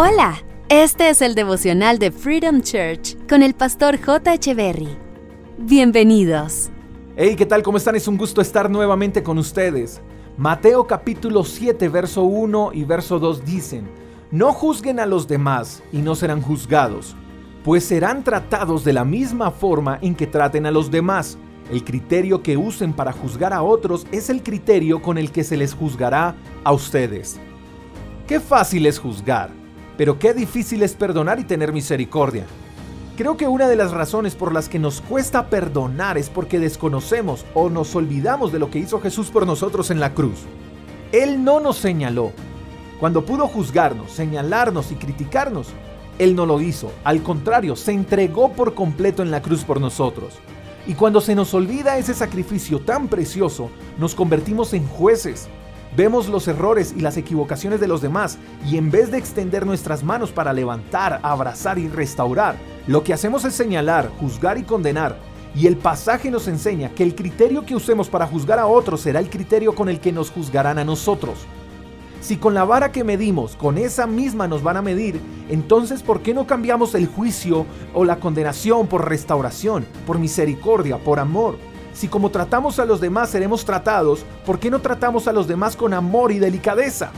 Hola, este es el devocional de Freedom Church con el pastor J. Berry. Bienvenidos. Hey, ¿qué tal? ¿Cómo están? Es un gusto estar nuevamente con ustedes. Mateo capítulo 7, verso 1 y verso 2 dicen, No juzguen a los demás y no serán juzgados, pues serán tratados de la misma forma en que traten a los demás. El criterio que usen para juzgar a otros es el criterio con el que se les juzgará a ustedes. Qué fácil es juzgar pero qué difícil es perdonar y tener misericordia. Creo que una de las razones por las que nos cuesta perdonar es porque desconocemos o nos olvidamos de lo que hizo Jesús por nosotros en la cruz. Él no nos señaló. Cuando pudo juzgarnos, señalarnos y criticarnos, Él no lo hizo. Al contrario, se entregó por completo en la cruz por nosotros. Y cuando se nos olvida ese sacrificio tan precioso, nos convertimos en jueces Vemos los errores y las equivocaciones de los demás y en vez de extender nuestras manos para levantar, abrazar y restaurar, lo que hacemos es señalar, juzgar y condenar. Y el pasaje nos enseña que el criterio que usemos para juzgar a otros será el criterio con el que nos juzgarán a nosotros. Si con la vara que medimos, con esa misma nos van a medir, entonces ¿por qué no cambiamos el juicio o la condenación por restauración, por misericordia, por amor? Si como tratamos a los demás seremos tratados, ¿por qué no tratamos a los demás con amor y delicadeza?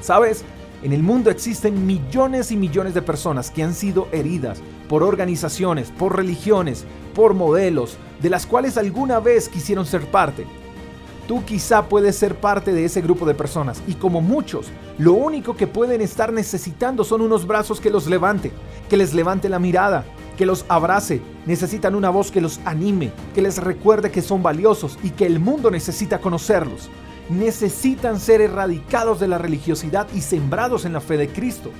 ¿Sabes? En el mundo existen millones y millones de personas que han sido heridas por organizaciones, por religiones, por modelos, de las cuales alguna vez quisieron ser parte. Tú quizá puedes ser parte de ese grupo de personas y como muchos, lo único que pueden estar necesitando son unos brazos que los levante, que les levante la mirada, que los abrace, necesitan una voz que los anime, que les recuerde que son valiosos y que el mundo necesita conocerlos. Necesitan ser erradicados de la religiosidad y sembrados en la fe de Cristo.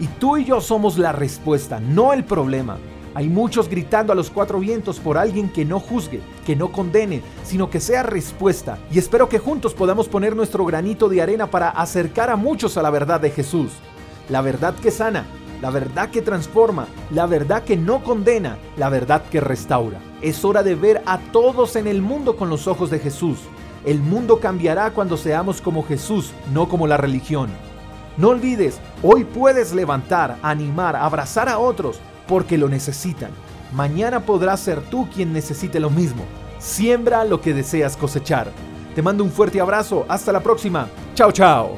Y tú y yo somos la respuesta, no el problema. Hay muchos gritando a los cuatro vientos por alguien que no juzgue, que no condene, sino que sea respuesta. Y espero que juntos podamos poner nuestro granito de arena para acercar a muchos a la verdad de Jesús. La verdad que sana, la verdad que transforma, la verdad que no condena, la verdad que restaura. Es hora de ver a todos en el mundo con los ojos de Jesús. El mundo cambiará cuando seamos como Jesús, no como la religión. No olvides, hoy puedes levantar, animar, abrazar a otros porque lo necesitan. Mañana podrás ser tú quien necesite lo mismo. Siembra lo que deseas cosechar. Te mando un fuerte abrazo. Hasta la próxima. Chao, chao.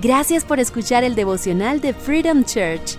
Gracias por escuchar el devocional de Freedom Church